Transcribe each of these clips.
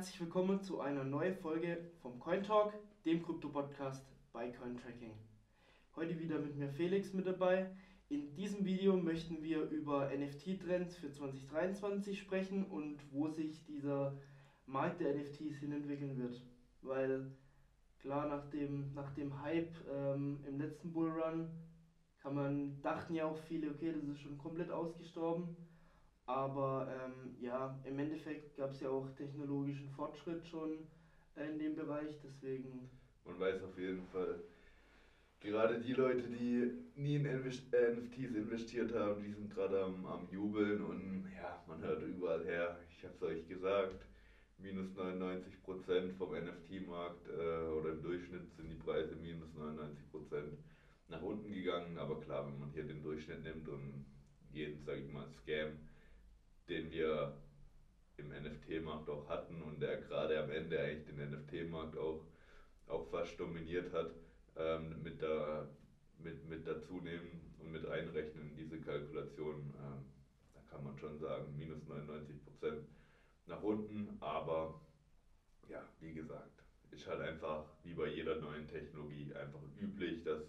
Herzlich willkommen zu einer neuen Folge vom Coin Talk, dem Krypto-Podcast bei Cointracking. Heute wieder mit mir Felix mit dabei. In diesem Video möchten wir über NFT-Trends für 2023 sprechen und wo sich dieser Markt der NFTs hin entwickeln wird. Weil klar, nach dem, nach dem Hype ähm, im letzten Bullrun kann man, dachten ja auch viele, okay, das ist schon komplett ausgestorben. Aber ähm, ja, im Endeffekt gab es ja auch technologischen Fortschritt schon in dem Bereich, deswegen. Man weiß auf jeden Fall, gerade die Leute, die nie in NFTs investiert haben, die sind gerade am, am Jubeln und ja, man hört überall her, ich habe es euch gesagt, minus 99% vom NFT-Markt äh, oder im Durchschnitt sind die Preise minus 99% nach unten gegangen, aber klar, wenn man hier den Durchschnitt nimmt und jeden, sage ich mal, Scam, den wir im NFT-Markt auch hatten und der gerade am Ende eigentlich den NFT-Markt auch, auch fast dominiert hat, ähm, mit, da, mit, mit dazu nehmen und mit einrechnen in diese Kalkulation, ähm, da kann man schon sagen, minus 99 Prozent nach unten, aber ja, wie gesagt, ist halt einfach wie bei jeder neuen Technologie einfach üblich, dass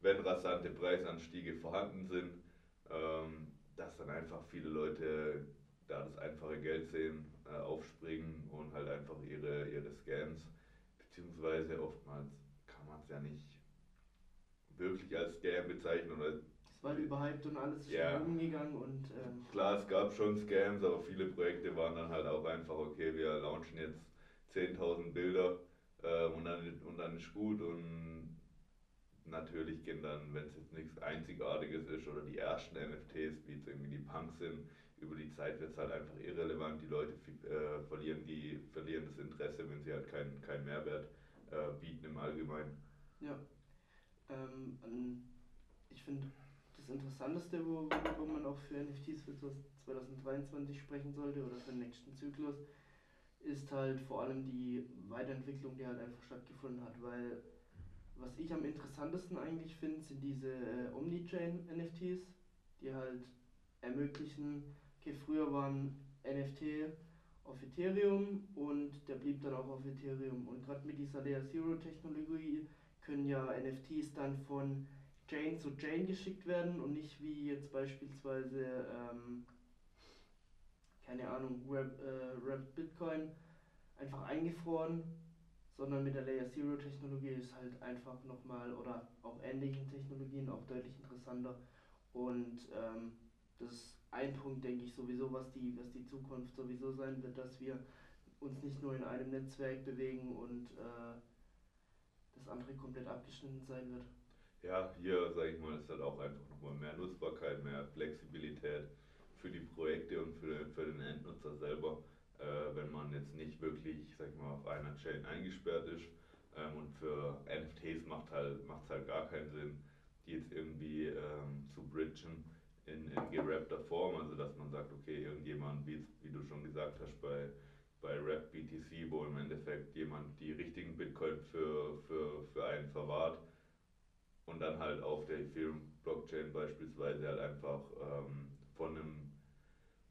wenn rasante Preisanstiege vorhanden sind, ähm, dass dann einfach viele Leute da das einfache Geld sehen, äh, aufspringen und halt einfach ihre, ihre Scams, beziehungsweise oftmals kann man es ja nicht wirklich als Scam bezeichnen. Oder es war überhyped und alles ist ja. umgegangen und. Ähm Klar, es gab schon Scams, aber viele Projekte waren dann halt auch einfach, okay, wir launchen jetzt 10.000 Bilder äh, und, dann, und dann ist gut und natürlich gehen dann, wenn es jetzt nichts Einzigartiges ist oder die ersten NFTs, wie jetzt irgendwie die Punks sind, über die Zeit wird es halt einfach irrelevant. Die Leute äh, verlieren, die, verlieren das Interesse, wenn sie halt keinen kein Mehrwert äh, bieten im Allgemeinen. Ja. Ähm, ich finde, das Interessanteste, worüber man auch für NFTs für 2023 sprechen sollte oder für den nächsten Zyklus, ist halt vor allem die Weiterentwicklung, die halt einfach stattgefunden hat, weil was ich am interessantesten eigentlich finde, sind diese äh, Omnichain-NFTs, die halt ermöglichen, okay, früher waren NFT auf Ethereum und der blieb dann auch auf Ethereum. Und gerade mit dieser Layer Zero Technologie können ja NFTs dann von Chain zu Chain geschickt werden und nicht wie jetzt beispielsweise, ähm, keine Ahnung, Rap, äh, Bitcoin einfach eingefroren sondern mit der Layer Zero Technologie ist halt einfach nochmal oder auch ähnlichen Technologien auch deutlich interessanter. Und ähm, das ist ein Punkt, denke ich, sowieso, was die, was die Zukunft sowieso sein wird, dass wir uns nicht nur in einem Netzwerk bewegen und äh, das andere komplett abgeschnitten sein wird. Ja, hier, sage ich mal, ist halt auch einfach nochmal mehr Nutzbarkeit, mehr Flexibilität für die Projekte und für, für den Endnutzer selber äh, wenn man jetzt nicht wirklich, sag ich mal, auf einer Chain eingesperrt ist. Ähm, und für NFTs macht halt, es halt gar keinen Sinn, die jetzt irgendwie ähm, zu bridgen in, in gerappter Form. Also dass man sagt, okay, irgendjemand, wie, wie du schon gesagt hast, bei, bei Rap BTC, wo im Endeffekt jemand die richtigen Bitcoin für, für, für einen verwahrt und dann halt auf der Ethereum-Blockchain beispielsweise halt einfach ähm, von einem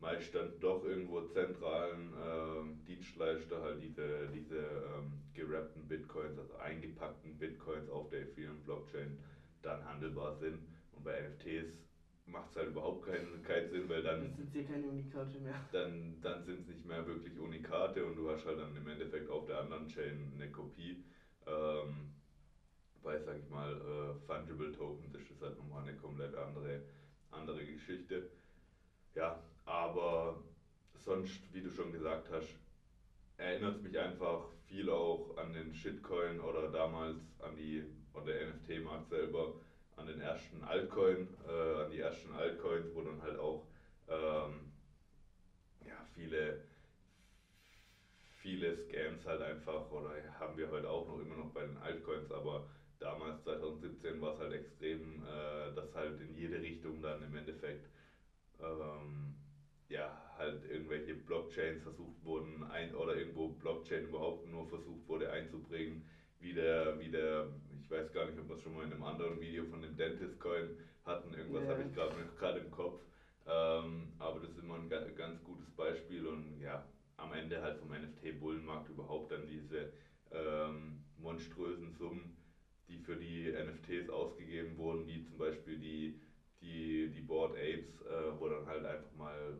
meist dann doch irgendwo zentralen äh, Dienstleister halt diese, diese ähm, gerappten Bitcoins, also eingepackten Bitcoins auf der Ethereum-Blockchain dann handelbar sind. Und bei NFTs macht es halt überhaupt keinen, keinen Sinn, weil dann, dann sind sie keine Unikate mehr. Dann, dann sind es nicht mehr wirklich Unikate und du hast halt dann im Endeffekt auf der anderen Chain eine Kopie. Ähm, bei, sag ich mal, äh, Fungible Tokens ist das halt nochmal eine komplett andere, andere Geschichte. Ja, aber sonst, wie du schon gesagt hast, erinnert es mich einfach viel auch an den Shitcoin oder damals an die, oder NFT-Markt selber, an den ersten Altcoin, äh, an die ersten Altcoins, wo dann halt auch ähm, ja, viele, viele Scams halt einfach, oder haben wir heute auch noch immer noch bei den Altcoins, aber damals 2017 war es halt extrem, äh, dass halt in jede Richtung dann im Endeffekt ähm, ja, halt irgendwelche Blockchains versucht wurden, ein, oder irgendwo Blockchain überhaupt nur versucht wurde einzubringen, wie der, wie der, ich weiß gar nicht, ob wir es schon mal in einem anderen Video von dem Dentist Coin hatten, irgendwas yeah. habe ich gerade im Kopf. Ähm, aber das ist immer ein ganz gutes Beispiel und ja, am Ende halt vom NFT-Bullenmarkt überhaupt dann diese ähm, monströsen Summen, die für die NFTs ausgegeben wurden, wie zum Beispiel die, die, die Board Apes, äh, wo dann halt einfach mal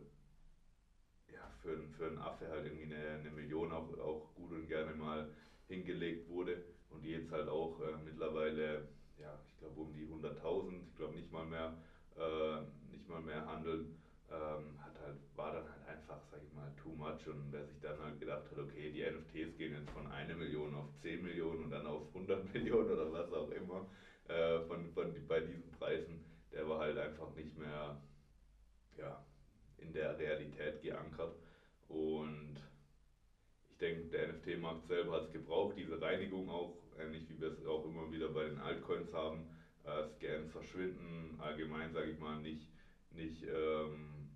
für, für einen Affe halt irgendwie eine, eine Million auch, auch gut und gerne mal hingelegt wurde. Und die jetzt halt auch äh, mittlerweile, ja, ich glaube um die 100.000, ich glaube nicht mal mehr, äh, nicht mal mehr handeln, ähm, hat halt, war dann halt einfach, sag ich mal, too much. Und wer sich dann halt gedacht hat, okay, die NFTs gehen jetzt von 1 Million auf 10 Millionen und dann auf 100 Millionen oder was auch immer äh, von, von, bei diesen Preisen, der war halt einfach nicht mehr, ja, in der Realität geankert und ich denke, der NFT-Markt selber hat es gebraucht, diese Reinigung auch, ähnlich wie wir es auch immer wieder bei den Altcoins haben. Äh, Scans verschwinden, allgemein sage ich mal, nicht, nicht ähm,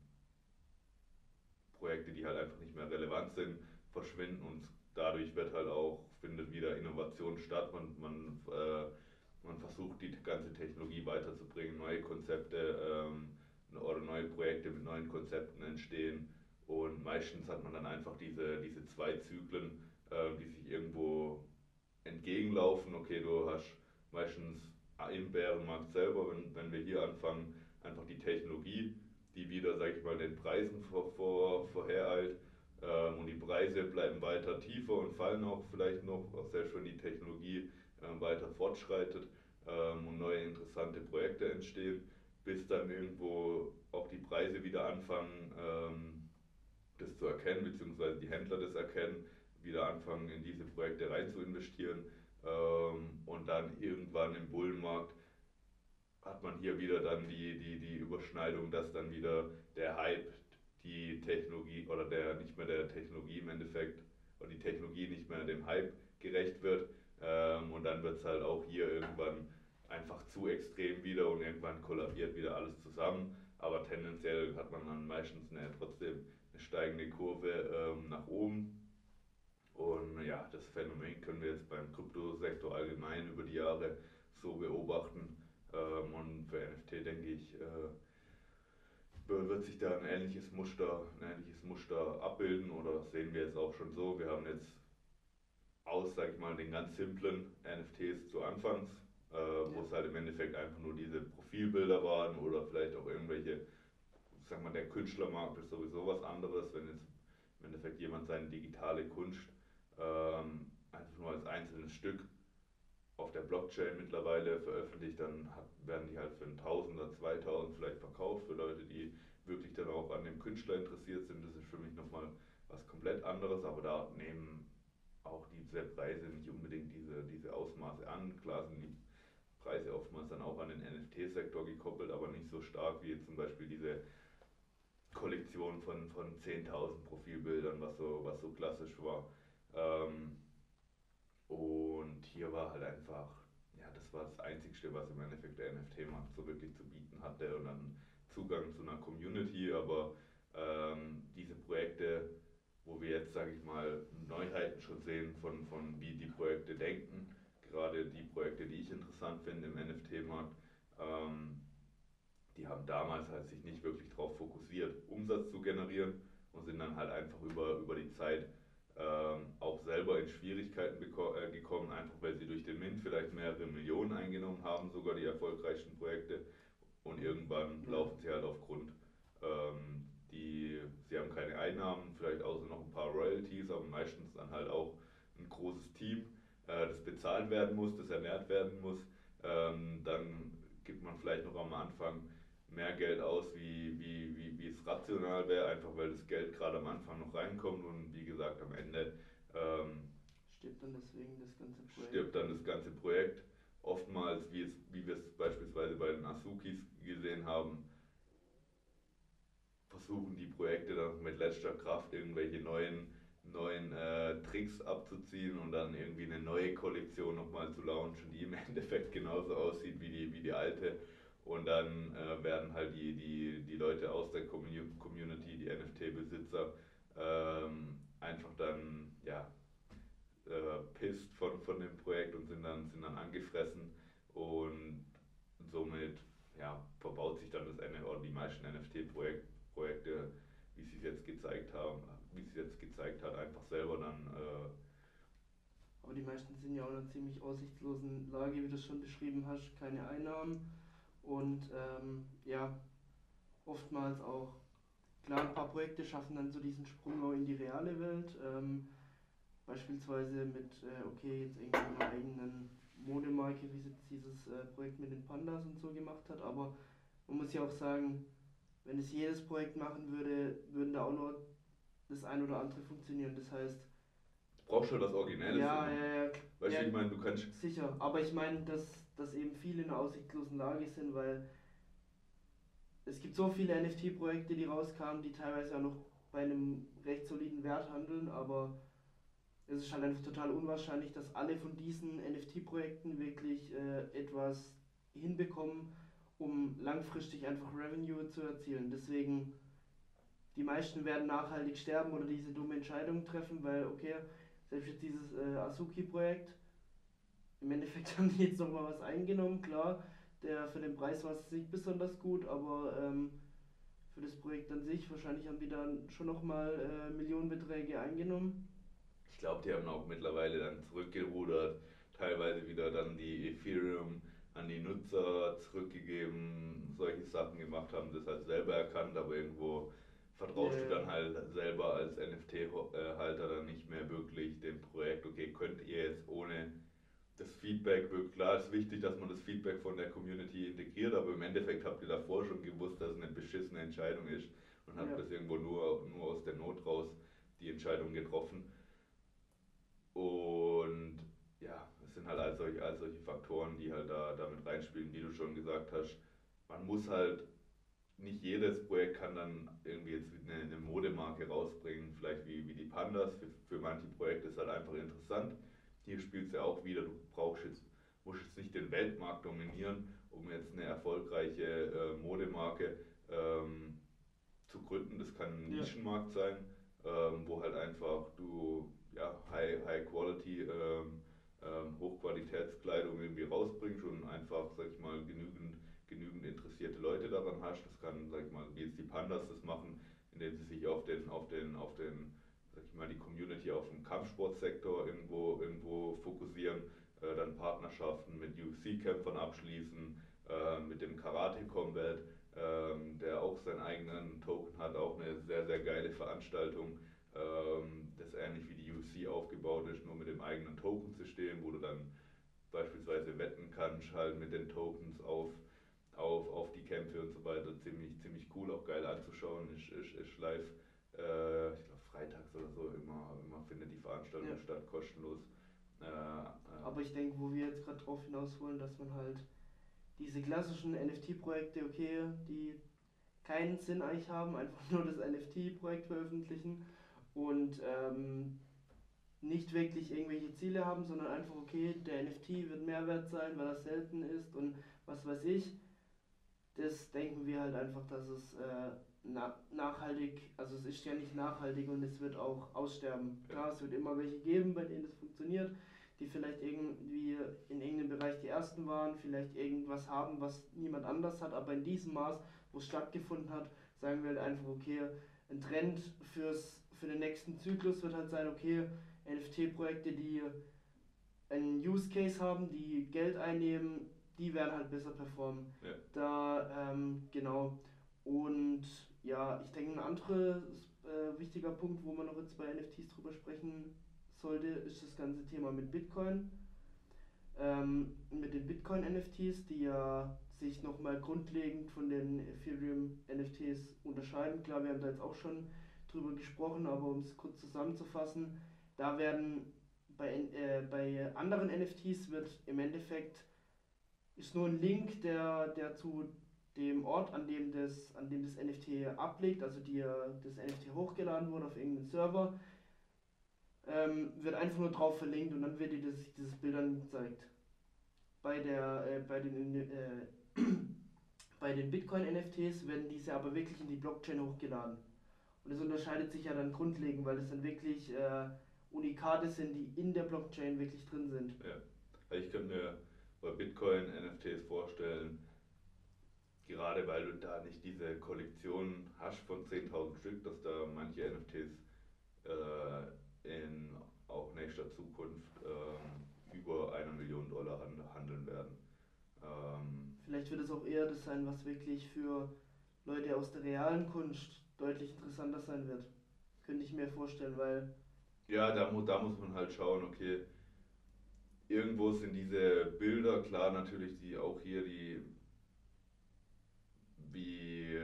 Projekte, die halt einfach nicht mehr relevant sind, verschwinden und dadurch wird halt auch, findet wieder Innovation statt. Man, man, äh, man versucht die ganze Technologie weiterzubringen, neue Konzepte ähm, oder neue Projekte mit neuen Konzepten entstehen und meistens hat man dann einfach diese, diese zwei Zyklen, äh, die sich irgendwo entgegenlaufen. Okay, du hast meistens im Bärenmarkt selber, wenn, wenn wir hier anfangen, einfach die Technologie, die wieder, sag ich mal, den Preisen vor, vor, vorhereilt. Ähm, und die Preise bleiben weiter tiefer und fallen auch vielleicht noch, auch selbst wenn die Technologie äh, weiter fortschreitet ähm, und neue interessante Projekte entstehen, bis dann irgendwo auch die Preise wieder anfangen, ähm, das zu erkennen, beziehungsweise die Händler das erkennen, wieder anfangen in diese Projekte rein zu investieren ähm, und dann irgendwann im Bullenmarkt hat man hier wieder dann die, die, die Überschneidung, dass dann wieder der Hype, die Technologie oder der nicht mehr der Technologie im Endeffekt oder die Technologie nicht mehr dem Hype gerecht wird ähm, und dann wird es halt auch hier irgendwann einfach zu extrem wieder und irgendwann kollabiert wieder alles zusammen. Tendenziell hat man dann meistens eine, trotzdem eine steigende Kurve ähm, nach oben. Und ja, das Phänomen können wir jetzt beim Kryptosektor allgemein über die Jahre so beobachten. Ähm, und für NFT denke ich, äh, wird sich da ein ähnliches Muster, ein ähnliches Muster abbilden oder sehen wir jetzt auch schon so. Wir haben jetzt aus, sag ich mal, den ganz simplen NFTs zu Anfangs, äh, wo es halt im Endeffekt einfach nur diese Profilbilder waren oder vielleicht auch irgendwelche sag mal, der Künstlermarkt ist sowieso was anderes, wenn jetzt im Endeffekt jemand seine digitale Kunst ähm, einfach nur als einzelnes Stück auf der Blockchain mittlerweile veröffentlicht, dann hat, werden die halt für 1000 oder 2000 vielleicht verkauft für Leute, die wirklich dann auch an dem Künstler interessiert sind. Das ist für mich nochmal was komplett anderes, aber da nehmen auch diese Preise nicht unbedingt diese, diese Ausmaße an. Klar sind die Preise oftmals dann auch an den NFT-Sektor gekoppelt, aber nicht so stark wie zum Beispiel diese Kollektion von, von 10.000 Profilbildern, was so, was so klassisch war. Ähm, und hier war halt einfach, ja, das war das Einzigste, was im Endeffekt der NFT-Markt so wirklich zu bieten hatte und dann Zugang zu einer Community, aber ähm, diese Projekte, wo wir jetzt, sage ich mal, Neuheiten schon sehen von, von wie die Projekte denken, gerade die Projekte, die ich interessant finde im NFT-Markt, ähm, die haben damals halt sich nicht wirklich darauf fokussiert, Umsatz zu generieren und sind dann halt einfach über, über die Zeit ähm, auch selber in Schwierigkeiten äh, gekommen, einfach weil sie durch den Mint vielleicht mehrere Millionen eingenommen haben, sogar die erfolgreichsten Projekte. Und irgendwann ja. laufen sie halt auf Grund. Ähm, die, sie haben keine Einnahmen, vielleicht außer noch ein paar Royalties, aber meistens dann halt auch ein großes Team, äh, das bezahlt werden muss, das ernährt werden muss. Ähm, dann gibt man vielleicht noch am Anfang mehr Geld aus, wie, wie, wie, wie es rational wäre, einfach weil das Geld gerade am Anfang noch reinkommt und wie gesagt am Ende ähm, stirbt dann deswegen das ganze Projekt. Stirbt dann das ganze Projekt. Oftmals, wie, es, wie wir es beispielsweise bei den Azukis gesehen haben, versuchen die Projekte dann mit letzter Kraft irgendwelche neuen, neuen äh, Tricks abzuziehen und dann irgendwie eine neue Kollektion nochmal zu launchen, die im Endeffekt genauso aussieht wie die, wie die alte. Und dann äh, werden halt die, die, die Leute aus der Community, die NFT-Besitzer, ähm, einfach dann ja, äh, pisst von, von dem Projekt und sind dann, sind dann angefressen. Und somit ja, verbaut sich dann das oder die meisten NFT-Projekte, wie sie es jetzt gezeigt haben, wie sie jetzt gezeigt gezeigt hat, einfach selber dann. Äh, aber die meisten sind ja auch in einer ziemlich aussichtslosen Lage, wie du es schon beschrieben hast, keine Einnahmen und ähm, ja, oftmals auch, klar, ein paar Projekte schaffen dann so diesen Sprung auch in die reale Welt. Ähm, beispielsweise mit, äh, okay, jetzt irgendwie einer eigenen Modemarke, wie es jetzt dieses äh, Projekt mit den Pandas und so gemacht hat, aber man muss ja auch sagen, wenn es jedes Projekt machen würde, würden da auch nur das ein oder andere funktionieren. Das heißt. Du brauchst schon das Originelle. Ja, ja, ja. Weißt ja, du, ich meine, du kannst. Sicher, aber ich meine, dass, dass eben viele in einer aussichtslosen Lage sind, weil es gibt so viele NFT-Projekte, die rauskamen, die teilweise auch noch bei einem recht soliden Wert handeln, aber es ist halt einfach total unwahrscheinlich, dass alle von diesen NFT-Projekten wirklich äh, etwas hinbekommen, um langfristig einfach Revenue zu erzielen. Deswegen, die meisten werden nachhaltig sterben oder diese dumme Entscheidung treffen, weil, okay, selbst jetzt dieses äh, Asuki-Projekt, im Endeffekt haben die jetzt nochmal was eingenommen, klar, der für den Preis war es nicht besonders gut, aber ähm, für das Projekt an sich, wahrscheinlich haben die dann schon nochmal äh, Millionenbeträge eingenommen. Ich glaube, die haben auch mittlerweile dann zurückgerudert, teilweise wieder dann die Ethereum an die Nutzer zurückgegeben, solche Sachen gemacht haben, das halt selber erkannt, aber irgendwo vertraust yeah. du dann halt selber als NFT-Halter dann nicht mehr wirklich dem Projekt, okay, könnt ihr jetzt ohne das Feedback, klar ist wichtig, dass man das Feedback von der Community integriert, aber im Endeffekt habt ihr davor schon gewusst, dass es eine beschissene Entscheidung ist und habt ja. das irgendwo nur, nur aus der Not raus die Entscheidung getroffen. Und ja, es sind halt all solche, all solche Faktoren, die halt da damit reinspielen, wie du schon gesagt hast. Man muss halt, nicht jedes Projekt kann dann irgendwie jetzt eine, eine Modemarke rausbringen, vielleicht wie, wie die Pandas. Für, für manche Projekte ist halt einfach interessant hier spielt es ja auch wieder, du brauchst jetzt, musst jetzt nicht den Weltmarkt dominieren, um jetzt eine erfolgreiche äh, Modemarke ähm, zu gründen. Das kann ein Nischenmarkt sein, ähm, wo halt einfach du ja, High, High Quality, ähm, ähm, Hochqualitätskleidung irgendwie rausbringst und einfach, sag ich mal, genügend, genügend interessierte Leute daran hast. Das kann, sag ich mal, wie jetzt die Pandas das machen, indem sie sich auf den, auf den, auf den mal, die Community auf dem Kampfsportsektor irgendwo, irgendwo fokussieren, äh, dann Partnerschaften mit UFC-Kämpfern abschließen, äh, mit dem Karate Combat, äh, der auch seinen eigenen Token hat, auch eine sehr, sehr geile Veranstaltung, ähm, das ähnlich wie die UFC aufgebaut ist, nur mit dem eigenen Token-System, wo du dann beispielsweise wetten kannst, halt mit den Tokens auf, auf, auf die Kämpfe und so weiter. Ziemlich, ziemlich cool, auch geil anzuschauen, ist, ist, ist live. Äh, ich glaube, freitags oder so immer, immer findet die Veranstaltung ja. statt, kostenlos. Äh, äh. Aber ich denke, wo wir jetzt gerade drauf hinaus wollen, dass man halt diese klassischen NFT-Projekte, okay, die keinen Sinn eigentlich haben, einfach nur das NFT-Projekt veröffentlichen und ähm, nicht wirklich irgendwelche Ziele haben, sondern einfach, okay, der NFT wird mehr wert sein, weil er selten ist und was weiß ich. Das denken wir halt einfach, dass es äh, na, nachhaltig, also es ist ja nicht nachhaltig und es wird auch aussterben. Klar, es wird immer welche geben, bei denen es funktioniert, die vielleicht irgendwie in irgendeinem Bereich die ersten waren, vielleicht irgendwas haben, was niemand anders hat, aber in diesem Maß, wo es stattgefunden hat, sagen wir halt einfach, okay, ein Trend fürs, für den nächsten Zyklus wird halt sein, okay, NFT-Projekte, die einen Use Case haben, die Geld einnehmen, die werden halt besser performen. Ja. Da, ähm, genau. Und ja, ich denke, ein anderer äh, wichtiger Punkt, wo man noch jetzt bei NFTs drüber sprechen sollte, ist das ganze Thema mit Bitcoin. Ähm, mit den Bitcoin-NFTs, die ja sich nochmal grundlegend von den Ethereum-NFTs unterscheiden. Klar, wir haben da jetzt auch schon drüber gesprochen, aber um es kurz zusammenzufassen, da werden bei, äh, bei anderen NFTs wird im Endeffekt ist nur ein Link, der, der zu dem Ort, an dem das, an dem das NFT ablegt, also die, das NFT hochgeladen wurde auf irgendeinen Server, ähm, wird einfach nur drauf verlinkt und dann wird dir das, dieses Bild dann gezeigt. Bei, der, äh, bei den, äh, bei den Bitcoin-NFTs werden diese aber wirklich in die Blockchain hochgeladen. Und das unterscheidet sich ja dann grundlegend, weil es dann wirklich äh, Unikate sind, die in der Blockchain wirklich drin sind. Ja, ich könnte mir bei Bitcoin-NFTs vorstellen, gerade weil du da nicht diese Kollektion hast von 10.000 Stück, dass da manche NFTs äh, in auch nächster Zukunft äh, über eine Million Dollar handeln werden. Ähm Vielleicht wird es auch eher das sein, was wirklich für Leute aus der realen Kunst deutlich interessanter sein wird. Könnte ich mir vorstellen, weil... Ja, da, mu da muss man halt schauen, okay, irgendwo sind diese Bilder, klar natürlich, die auch hier die wie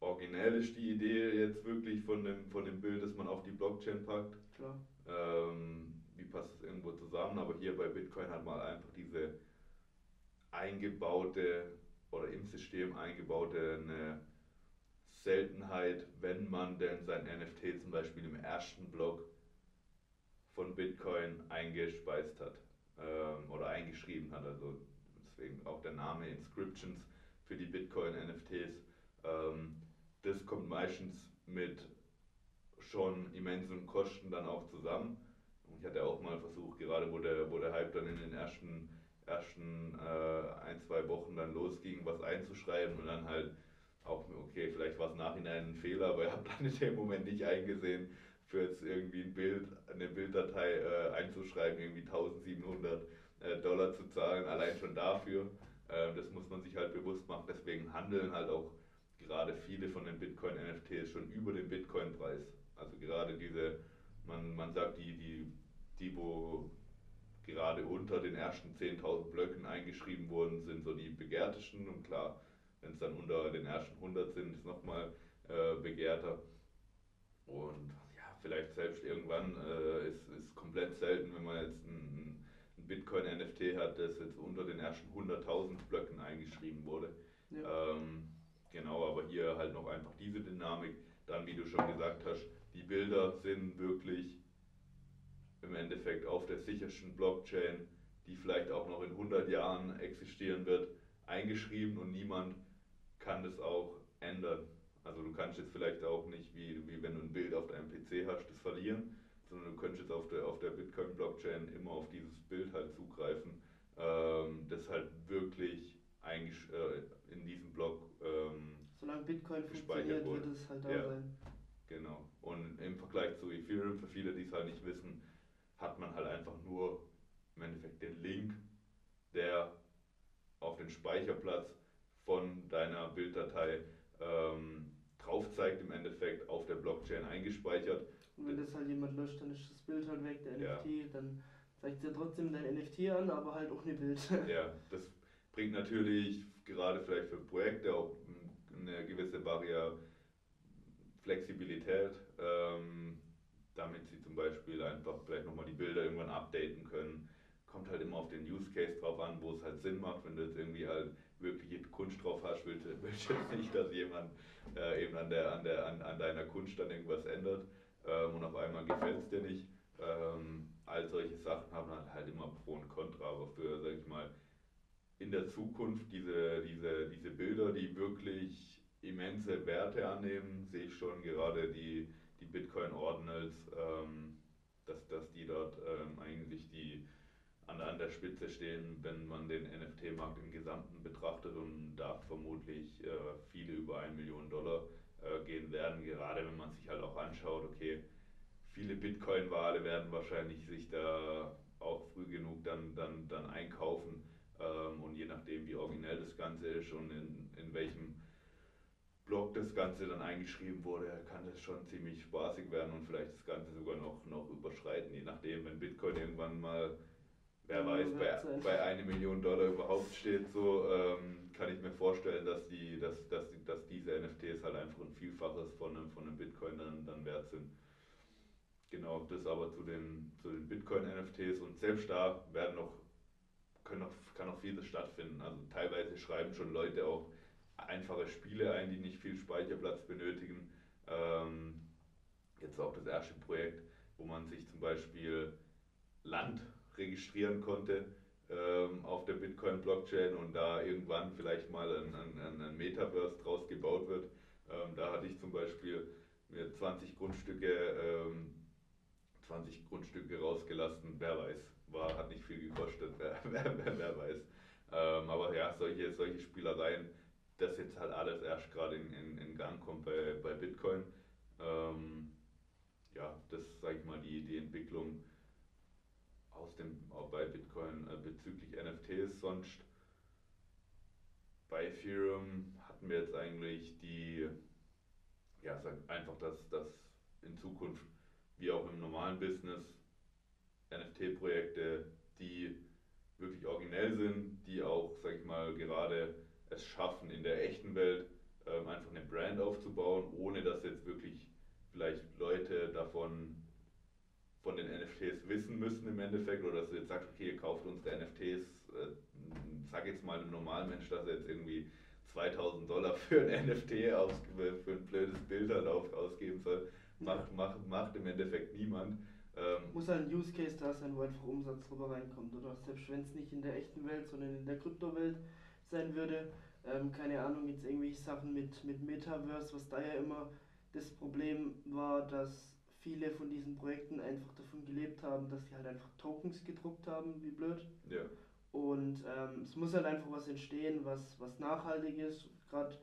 originell ist die Idee jetzt wirklich von dem, von dem Bild, das man auf die Blockchain packt. Klar. Ähm, wie passt es irgendwo zusammen? Aber hier bei Bitcoin hat man einfach diese eingebaute oder im System eingebaute eine Seltenheit, wenn man denn sein NFT zum Beispiel im ersten Block von Bitcoin eingespeist hat ähm, oder eingeschrieben hat. Also deswegen auch der Name Inscriptions für die Bitcoin-NFTs. Ähm, das kommt meistens mit schon immensen Kosten dann auch zusammen. Ich hatte auch mal versucht, gerade wo der, wo der Hype dann in den ersten, ersten äh, ein, zwei Wochen dann losging, was einzuschreiben und dann halt auch, okay, vielleicht war es nachhinein ein Fehler, aber ich habe dann in dem Moment nicht eingesehen, für jetzt irgendwie ein Bild, eine Bilddatei äh, einzuschreiben, irgendwie 1700 äh, Dollar zu zahlen, allein schon dafür. Äh, das muss man sich halt bewusst machen. Deswegen handeln halt auch gerade viele von den Bitcoin-NFTs schon über den Bitcoin-Preis. Also gerade diese, man, man sagt, die, die, die, wo gerade unter den ersten 10.000 Blöcken eingeschrieben wurden, sind so die begehrtesten. Und klar, wenn es dann unter den ersten 100 sind, ist es nochmal äh, begehrter. Und ja, vielleicht selbst irgendwann äh, ist es komplett selten, wenn man jetzt ein, ein Bitcoin-NFT hat, das jetzt unter den ersten 100.000 Blöcken eingeschrieben wurde. Ja. Ähm, genau, aber hier halt noch einfach diese Dynamik. Dann, wie du schon gesagt hast, die Bilder sind wirklich im Endeffekt auf der sichersten Blockchain, die vielleicht auch noch in 100 Jahren existieren wird, eingeschrieben und niemand kann das auch ändern. Also du kannst jetzt vielleicht auch nicht, wie, wie wenn du ein Bild auf deinem PC hast, das verlieren, sondern du könntest jetzt auf der, auf der Bitcoin-Blockchain immer auf dieses Bild halt zugreifen, ähm, das halt wirklich äh, in diesem Block ähm, Solange Bitcoin funktioniert, wird es halt da ja, sein. Genau. Und im Vergleich zu Ethereum, für viele, die es halt nicht wissen, hat man halt einfach nur im Endeffekt den Link, der auf den Speicherplatz von deiner Bilddatei ähm, drauf zeigt, im Endeffekt auf der Blockchain eingespeichert. Und wenn das halt jemand löscht, dann ist das Bild halt weg, der ja. NFT, dann zeigt er trotzdem dein NFT an, aber halt auch ein Bild. Ja, das bringt natürlich gerade vielleicht für Projekte auch eine gewisse Barriere Flexibilität, ähm, damit sie zum Beispiel einfach vielleicht nochmal die Bilder irgendwann updaten können. Kommt halt immer auf den Use Case drauf an, wo es halt Sinn macht, wenn du jetzt irgendwie halt wirkliche Kunst drauf hast, willst, willst du jetzt nicht, dass jemand äh, eben an, der, an, der, an, an deiner Kunst dann irgendwas ändert ähm, und auf einmal gefällt es dir nicht. Ähm, all solche Sachen haben halt, halt immer Pro und Contra, aber für, sag ich mal, in der Zukunft diese, diese, diese Bilder, die wirklich immense Werte annehmen, sehe ich schon gerade die, die Bitcoin Ordinals, ähm, dass, dass die dort ähm, eigentlich die an, an der Spitze stehen, wenn man den NFT-Markt im Gesamten betrachtet und da vermutlich äh, viele über 1 Million Dollar äh, gehen werden, gerade wenn man sich halt auch anschaut, okay, viele Bitcoin-Wale werden wahrscheinlich sich da auch früh genug dann, dann, dann einkaufen ähm, und je nachdem, wie originell das Ganze ist und in, in welchem Blog das Ganze dann eingeschrieben wurde, kann das schon ziemlich spaßig werden und vielleicht das Ganze sogar noch, noch überschreiten, je nachdem, wenn Bitcoin irgendwann mal wer weiß, bei, bei einer Million Dollar überhaupt steht, so ähm, kann ich mir vorstellen, dass, die, dass, dass, dass diese NFTs halt einfach ein Vielfaches von einem, von einem Bitcoin dann, dann wert sind. Genau, das aber zu den, zu den Bitcoin-NFTs und selbst da werden noch, können noch, kann noch vieles stattfinden. Also teilweise schreiben schon Leute auch einfache Spiele ein, die nicht viel Speicherplatz benötigen. Ähm, jetzt auch das erste Projekt, wo man sich zum Beispiel Land registrieren konnte ähm, auf der Bitcoin-Blockchain und da irgendwann vielleicht mal ein, ein, ein Metaverse draus gebaut wird. Ähm, da hatte ich zum Beispiel mir 20 Grundstücke, ähm, 20 Grundstücke rausgelassen, wer weiß, war, hat nicht viel gekostet, wer, wer, wer, wer weiß. Ähm, aber ja, solche, solche Spielereien, das jetzt halt alles erst gerade in, in, in Gang kommt bei, bei Bitcoin. Ähm, ja, das sage ich mal die, die Entwicklung aus dem, bei Bitcoin äh, bezüglich NFTs. Sonst bei Ethereum hatten wir jetzt eigentlich die, ja, einfach, dass, dass in Zukunft, wie auch im normalen Business, NFT-Projekte, die wirklich originell sind, die auch, sag ich mal, gerade es schaffen, in der echten Welt ähm, einfach eine Brand aufzubauen, ohne dass jetzt wirklich vielleicht Leute davon von den NFTs wissen müssen im Endeffekt oder dass du jetzt sagst, okay, ihr kauft unsere NFTs, äh, sag jetzt mal einem normalen Mensch, dass er jetzt irgendwie 2000 Dollar für ein NFT aus, für ein blödes Bild halt auf, ausgeben soll, macht, macht, macht im Endeffekt niemand. Ähm, Muss halt ein Use Case da sein, wo einfach Umsatz drüber reinkommt, oder? Selbst wenn es nicht in der echten Welt, sondern in der Kryptowelt sein würde. Ähm, keine Ahnung, jetzt irgendwelche Sachen mit, mit Metaverse, was da ja immer das Problem war, dass viele von diesen Projekten einfach davon gelebt haben, dass sie halt einfach Tokens gedruckt haben, wie blöd. Ja. Und ähm, es muss halt einfach was entstehen, was, was nachhaltig ist, gerade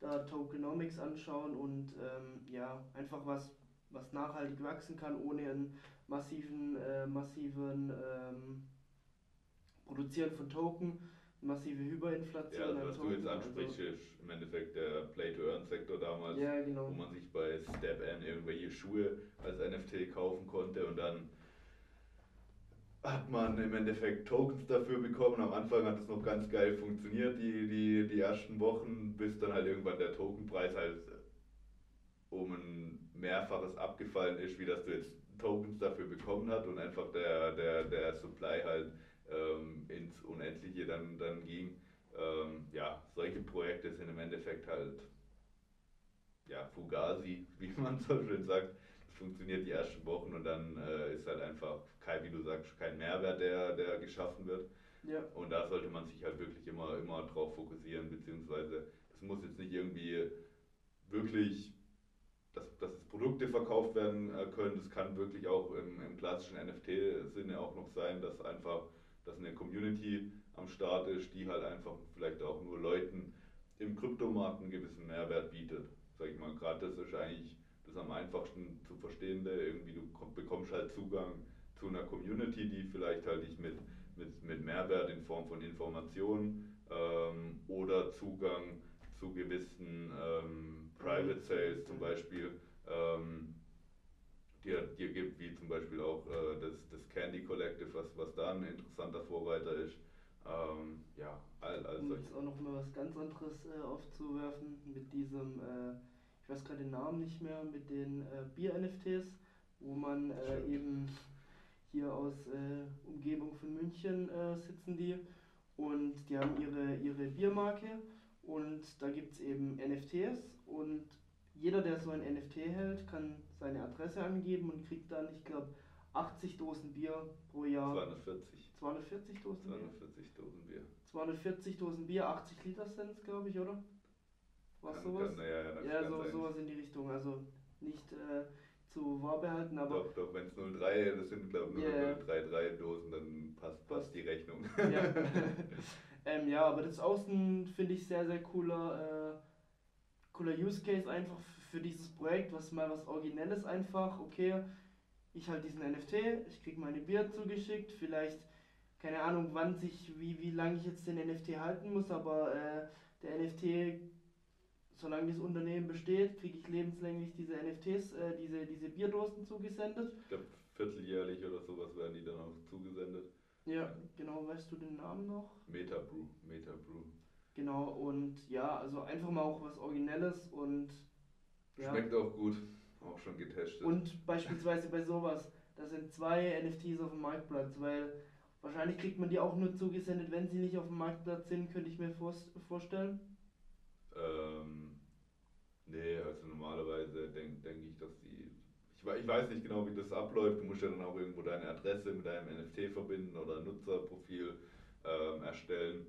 da Tokenomics anschauen und ähm, ja, einfach was, was nachhaltig wachsen kann, ohne einen massiven, äh, massiven ähm, Produzieren von Token, massive Hyperinflation. Ja, also was du jetzt ansprichst, also, ist im Endeffekt der Play-to-Earn-Sektor damals, ja, genau. wo man sich bei StepN irgendwelche Schuhe als NFT kaufen konnte und dann hat man im Endeffekt Tokens dafür bekommen. Am Anfang hat es noch ganz geil funktioniert, die, die, die ersten Wochen, bis dann halt irgendwann der Tokenpreis halt um ein Mehrfaches abgefallen ist, wie dass du jetzt Tokens dafür bekommen hast und einfach der, der, der Supply halt ähm, ins Unendliche dann, dann ging. Ähm, ja, solche Projekte sind im Endeffekt halt ja, Fugazi, wie man so schön sagt. Das funktioniert die ersten Wochen und dann äh, ist halt einfach kein, wie du sagst, kein Mehrwert, der, der geschaffen wird. Ja. Und da sollte man sich halt wirklich immer, immer drauf fokussieren, beziehungsweise es muss jetzt nicht irgendwie wirklich, dass, dass Produkte verkauft werden äh, können, das kann wirklich auch im, im klassischen NFT-Sinne auch noch sein, dass einfach, dass eine Community am Start ist, die halt einfach vielleicht auch nur Leuten im Kryptomarkt einen gewissen Mehrwert bietet. Sag ich mal, gerade das ist eigentlich das am einfachsten zu verstehende. Irgendwie du bekommst halt Zugang zu einer Community, die vielleicht halt dich mit, mit, mit Mehrwert in Form von Informationen ähm, oder Zugang zu gewissen ähm, Private Sales zum Beispiel ähm, dir, dir gibt, wie zum Beispiel auch äh, das, das Candy Collective, was, was da ein interessanter Vorreiter ist. Ähm, ja, all, all um jetzt auch noch mal was ganz anderes äh, aufzuwerfen mit diesem, äh, ich weiß gerade den Namen nicht mehr, mit den äh, Bier-NFTs, wo man äh, eben hier aus äh, Umgebung von München sitzen die. Und die haben ihre, ihre Biermarke. Und da gibt es eben NFTs und jeder, der so ein NFT hält, kann seine Adresse angeben und kriegt dann, ich glaube, 80 Dosen Bier pro Jahr. 240. 240 Dosen Bier? 240 Dosen Bier. 240 Dosen Bier, 80 Liter sind es, glaube ich, oder? Was sowas? Kann, ja, ja, ja so, sowas in die Richtung. Also nicht äh, zu wahr behalten, aber. Doch, doch, wenn es 03, das sind glaube ich nur yeah. 033 Dosen, dann passt, passt die Rechnung. Ja. ähm, ja, aber das Außen finde ich sehr, sehr cooler, äh, cooler Use Case einfach für dieses Projekt, was mal was Originelles einfach, okay, ich halte diesen NFT, ich kriege meine Bier zugeschickt, vielleicht, keine Ahnung, wann sich, wie, wie lange ich jetzt den NFT halten muss, aber äh, der NFT solange das Unternehmen besteht, kriege ich lebenslänglich diese NFTs, äh, diese, diese Bierdosen zugesendet. Ich glaube, vierteljährlich oder sowas werden die dann auch zugesendet. Ja, genau, weißt du den Namen noch? Metabrew, Metabrew. Genau, und ja, also einfach mal auch was Originelles und. Ja. Schmeckt auch gut, auch schon getestet. Und beispielsweise bei sowas, da sind zwei NFTs auf dem Marktplatz, weil wahrscheinlich kriegt man die auch nur zugesendet, wenn sie nicht auf dem Marktplatz sind, könnte ich mir vorstellen. Ähm, nee, also normalerweise denke denk ich, dass die. Ich, ich weiß nicht genau, wie das abläuft. Du musst ja dann auch irgendwo deine Adresse mit deinem NFT verbinden oder Nutzerprofil ähm, erstellen.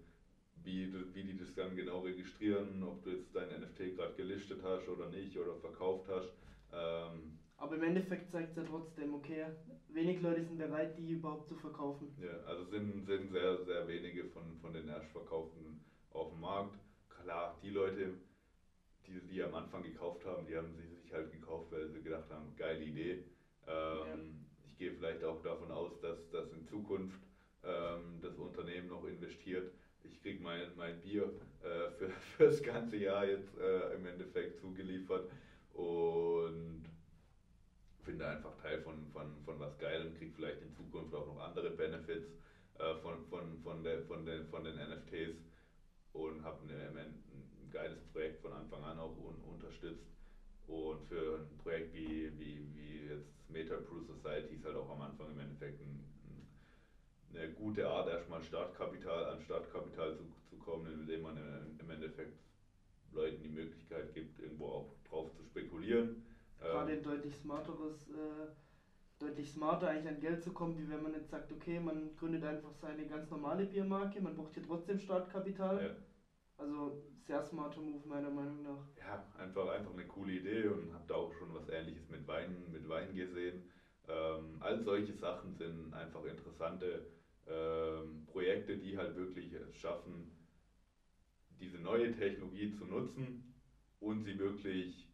Wie, wie die das dann genau registrieren, ob du jetzt dein NFT gerade gelistet hast oder nicht oder verkauft hast. Ähm, aber im Endeffekt zeigt es ja trotzdem, okay, wenig Leute sind bereit, die überhaupt zu verkaufen. Ja, also sind, sind sehr, sehr wenige von, von den Erstverkauften auf dem Markt klar, die Leute, die, die am Anfang gekauft haben, die haben sie sich halt gekauft, weil sie gedacht haben, geile Idee. Ähm, ja. Ich gehe vielleicht auch davon aus, dass, dass in Zukunft ähm, das Unternehmen noch investiert. Ich kriege mein, mein Bier äh, für für, das ganze Jahr jetzt äh, im Endeffekt zugeliefert und finde einfach Teil von, von, von was Geilem, kriege vielleicht in Zukunft auch noch andere Benefits äh, von, von, von, der, von, der, von den NFTs und habe ein, ein geiles Projekt von Anfang an auch un, unterstützt. Und für ein Projekt wie, wie, wie jetzt Meta Pro Society ist halt auch am Anfang im Endeffekt ein, eine gute Art, erstmal Startkapital, an Startkapital zu, zu kommen, indem man im Endeffekt Leuten die Möglichkeit gibt, irgendwo auch drauf zu spekulieren. Gerade ähm, deutlich smarteres, äh, deutlich smarter eigentlich an Geld zu kommen, wie wenn man jetzt sagt, okay, man gründet einfach seine ganz normale Biermarke, man braucht hier trotzdem Startkapital. Ja. Also sehr smarter Move meiner Meinung nach. Ja, einfach, einfach eine coole Idee und habe da auch schon was ähnliches mit Wein, mit Wein gesehen. Ähm, all solche Sachen sind einfach interessante ähm, Projekte, die halt wirklich es schaffen, diese neue Technologie zu nutzen und sie wirklich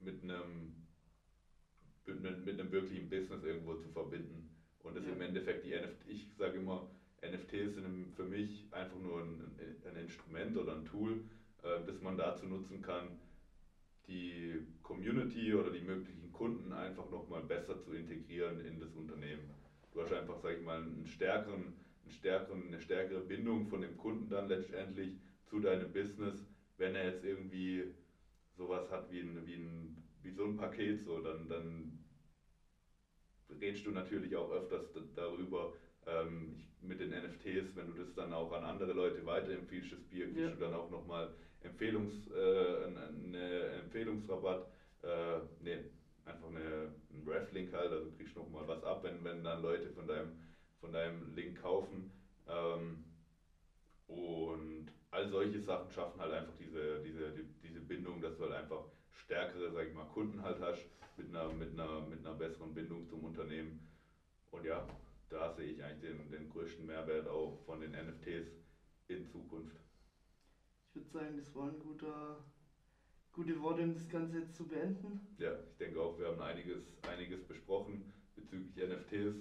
mit einem, mit mit einem wirklichen Business irgendwo zu verbinden. Und das ja. im Endeffekt die NFT, ich sage immer, NFTs sind für mich einfach nur ein, ein Instrument oder ein Tool, äh, das man dazu nutzen kann, die Community oder die möglichen Kunden einfach nochmal besser zu integrieren in das Unternehmen. Du hast einfach, sag ich mal, einen stärkeren, einen stärkeren, eine stärkere Bindung von dem Kunden dann letztendlich zu deinem Business, wenn er jetzt irgendwie sowas hat wie, ein, wie, ein, wie so ein Paket, so, dann, dann redest du natürlich auch öfters darüber, ähm, ich, mit den NFTs, wenn du das dann auch an andere Leute weiterempfiehlst, das Bier, kriegst ja. du dann auch nochmal Empfehlungs, äh, eine Empfehlungsrabatt. Äh, nee, einfach eine, ein Ref-Link halt, also kriegst du nochmal was ab, wenn, wenn dann Leute von deinem, von deinem Link kaufen. Ähm, und all solche Sachen schaffen halt einfach diese, diese, die, diese Bindung, dass du halt einfach stärkere, sag ich mal, Kunden halt hast mit einer, mit einer, mit einer besseren Bindung zum Unternehmen. Und ja, da sehe ich eigentlich den, den größten Mehrwert auch von den NFTs in Zukunft. Ich würde sagen, das waren guter, gute Worte, um das Ganze jetzt zu beenden. Ja, ich denke auch, wir haben einiges, einiges besprochen bezüglich NFTs.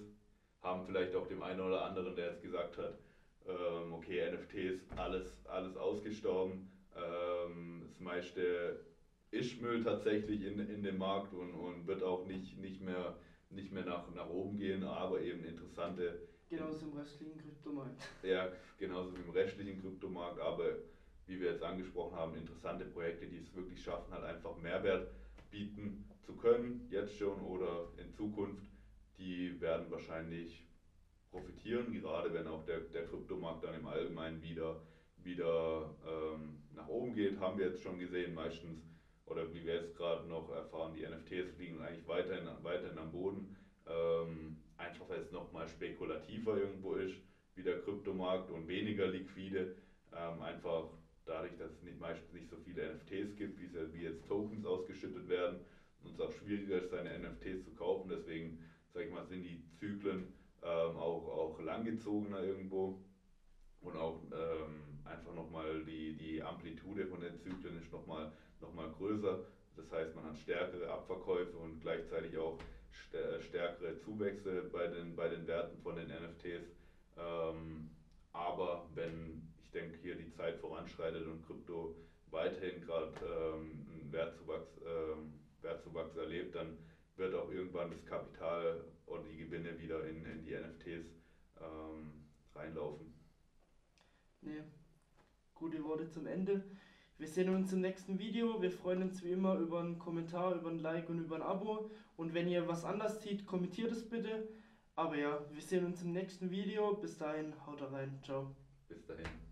Haben vielleicht auch dem einen oder anderen, der jetzt gesagt hat, ähm, okay, NFTs, alles, alles ausgestorben. Ähm, das meiste ist Müll tatsächlich in, in dem Markt und, und wird auch nicht, nicht mehr nicht mehr nach, nach oben gehen, aber eben interessante. Genauso im restlichen Kryptomarkt. Ja, genauso wie im restlichen Kryptomarkt, aber wie wir jetzt angesprochen haben, interessante Projekte, die es wirklich schaffen, halt einfach Mehrwert bieten zu können, jetzt schon oder in Zukunft, die werden wahrscheinlich profitieren, gerade wenn auch der, der Kryptomarkt dann im Allgemeinen wieder, wieder ähm, nach oben geht, haben wir jetzt schon gesehen, meistens oder wie wir jetzt gerade noch erfahren, die NFTs liegen eigentlich weiterhin, weiterhin am Boden. Ähm, einfach weil es nochmal spekulativer irgendwo ist, wie der Kryptomarkt und weniger liquide. Ähm, einfach dadurch, dass es nicht, meistens nicht so viele NFTs gibt, wie, jetzt Tokens ausgeschüttet werden und es auch schwieriger ist, seine NFTs zu kaufen. Deswegen, sag ich mal, sind die Zyklen ähm, auch, auch langgezogener irgendwo und auch ähm, einfach nochmal die, die Amplitude von den Zyklen ist nochmal nochmal größer. Das heißt, man hat stärkere Abverkäufe und gleichzeitig auch stärkere Zuwächse bei den, bei den Werten von den NFTs. Ähm, aber wenn denke, hier die Zeit voranschreitet und Krypto weiterhin gerade ähm, einen Wertzuwachs, ähm, Wertzuwachs erlebt, dann wird auch irgendwann das Kapital oder die Gewinne wieder in, in die NFTs ähm, reinlaufen. Nee, gute Worte zum Ende. Wir sehen uns im nächsten Video. Wir freuen uns wie immer über einen Kommentar, über ein Like und über ein Abo. Und wenn ihr was anders sieht, kommentiert es bitte. Aber ja, wir sehen uns im nächsten Video. Bis dahin, haut rein. Ciao. Bis dahin.